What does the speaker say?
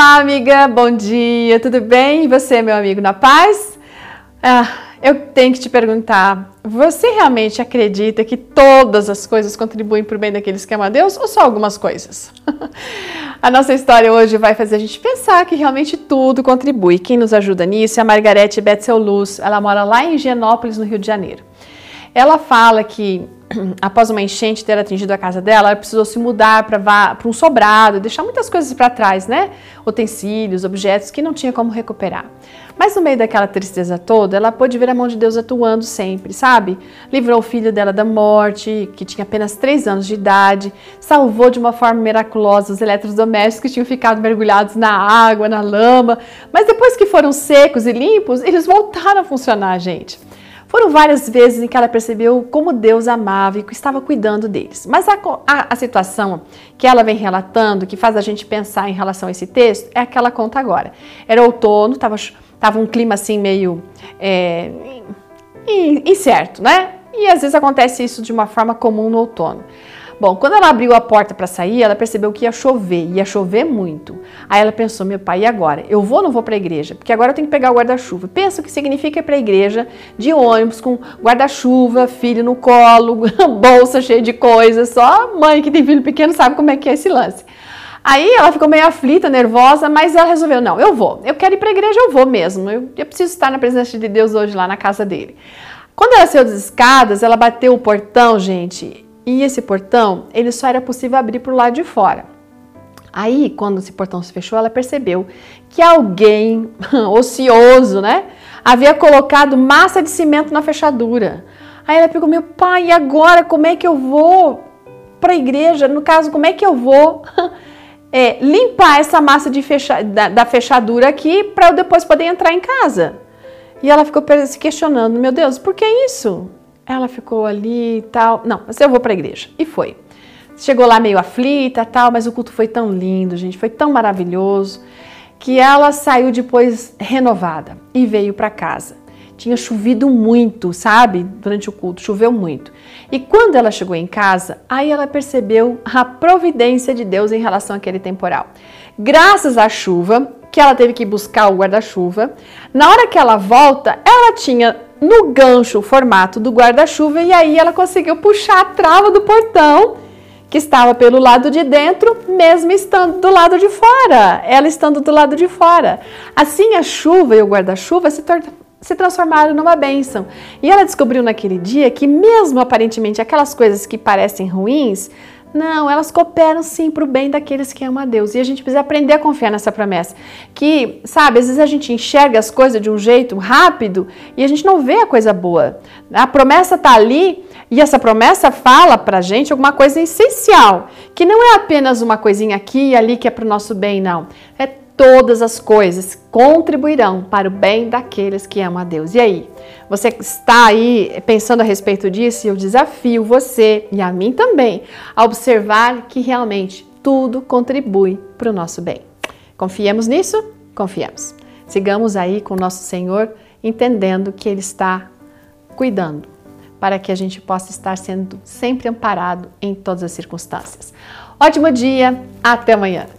Olá, amiga, bom dia, tudo bem? E você, meu amigo, na paz? Ah, eu tenho que te perguntar: você realmente acredita que todas as coisas contribuem para o bem daqueles que amam a Deus ou só algumas coisas? a nossa história hoje vai fazer a gente pensar que realmente tudo contribui. Quem nos ajuda nisso é a Margarete Betzel Luz. Ela mora lá em Higienópolis, no Rio de Janeiro. Ela fala que após uma enchente ter atingido a casa dela, ela precisou se mudar para um sobrado, deixar muitas coisas para trás, né? Utensílios, objetos que não tinha como recuperar. Mas no meio daquela tristeza toda, ela pôde ver a mão de Deus atuando sempre, sabe? Livrou o filho dela da morte, que tinha apenas 3 anos de idade, salvou de uma forma miraculosa os eletrodomésticos que tinham ficado mergulhados na água, na lama, mas depois que foram secos e limpos, eles voltaram a funcionar, gente. Foram várias vezes em que ela percebeu como Deus amava e estava cuidando deles. Mas a, a, a, situação que ela vem relatando, que faz a gente pensar em relação a esse texto, é a que ela conta agora. Era outono, estava tava um clima assim meio é, incerto, né? E às vezes acontece isso de uma forma comum no outono. Bom, quando ela abriu a porta para sair, ela percebeu que ia chover, ia chover muito. Aí ela pensou: meu pai, e agora? Eu vou ou não vou para a igreja? Porque agora eu tenho que pegar o guarda-chuva. Pensa o que significa ir para a igreja de ônibus, com guarda-chuva, filho no colo, bolsa cheia de coisas. Só mãe que tem filho pequeno sabe como é que é esse lance. Aí ela ficou meio aflita, nervosa, mas ela resolveu: não, eu vou. Eu quero ir para a igreja, eu vou mesmo. Eu, eu preciso estar na presença de Deus hoje lá na casa dele. Quando ela saiu das escadas, ela bateu o portão, gente, e esse portão, ele só era possível abrir para o lado de fora. Aí, quando esse portão se fechou, ela percebeu que alguém ocioso, né, havia colocado massa de cimento na fechadura. Aí ela pegou, meu pai, e agora como é que eu vou para a igreja? No caso, como é que eu vou é, limpar essa massa de fecha, da, da fechadura aqui para eu depois poder entrar em casa? E ela ficou se questionando, meu Deus, por que isso? Ela ficou ali e tal. Não, mas eu vou para a igreja. E foi. Chegou lá meio aflita tal, mas o culto foi tão lindo, gente, foi tão maravilhoso, que ela saiu depois renovada e veio para casa. Tinha chovido muito, sabe? Durante o culto, choveu muito. E quando ela chegou em casa, aí ela percebeu a providência de Deus em relação àquele temporal. Graças à chuva, que ela teve que buscar o guarda-chuva, na hora que ela volta, ela tinha no gancho o formato do guarda-chuva e aí ela conseguiu puxar a trava do portão que estava pelo lado de dentro, mesmo estando do lado de fora, ela estando do lado de fora. Assim a chuva e o guarda-chuva se, se transformaram numa bênção. E ela descobriu naquele dia que mesmo aparentemente aquelas coisas que parecem ruins, não, elas cooperam sim para o bem daqueles que amam a Deus. E a gente precisa aprender a confiar nessa promessa. Que, sabe, às vezes a gente enxerga as coisas de um jeito rápido e a gente não vê a coisa boa. A promessa está ali e essa promessa fala para a gente alguma coisa essencial. Que não é apenas uma coisinha aqui e ali que é para o nosso bem, não. É todas as coisas contribuirão para o bem daqueles que amam a Deus. E aí, você está aí pensando a respeito disso? Eu desafio você e a mim também a observar que realmente tudo contribui para o nosso bem. Confiemos nisso? Confiemos. Sigamos aí com o nosso Senhor, entendendo que Ele está cuidando para que a gente possa estar sendo sempre amparado em todas as circunstâncias. Ótimo dia, até amanhã!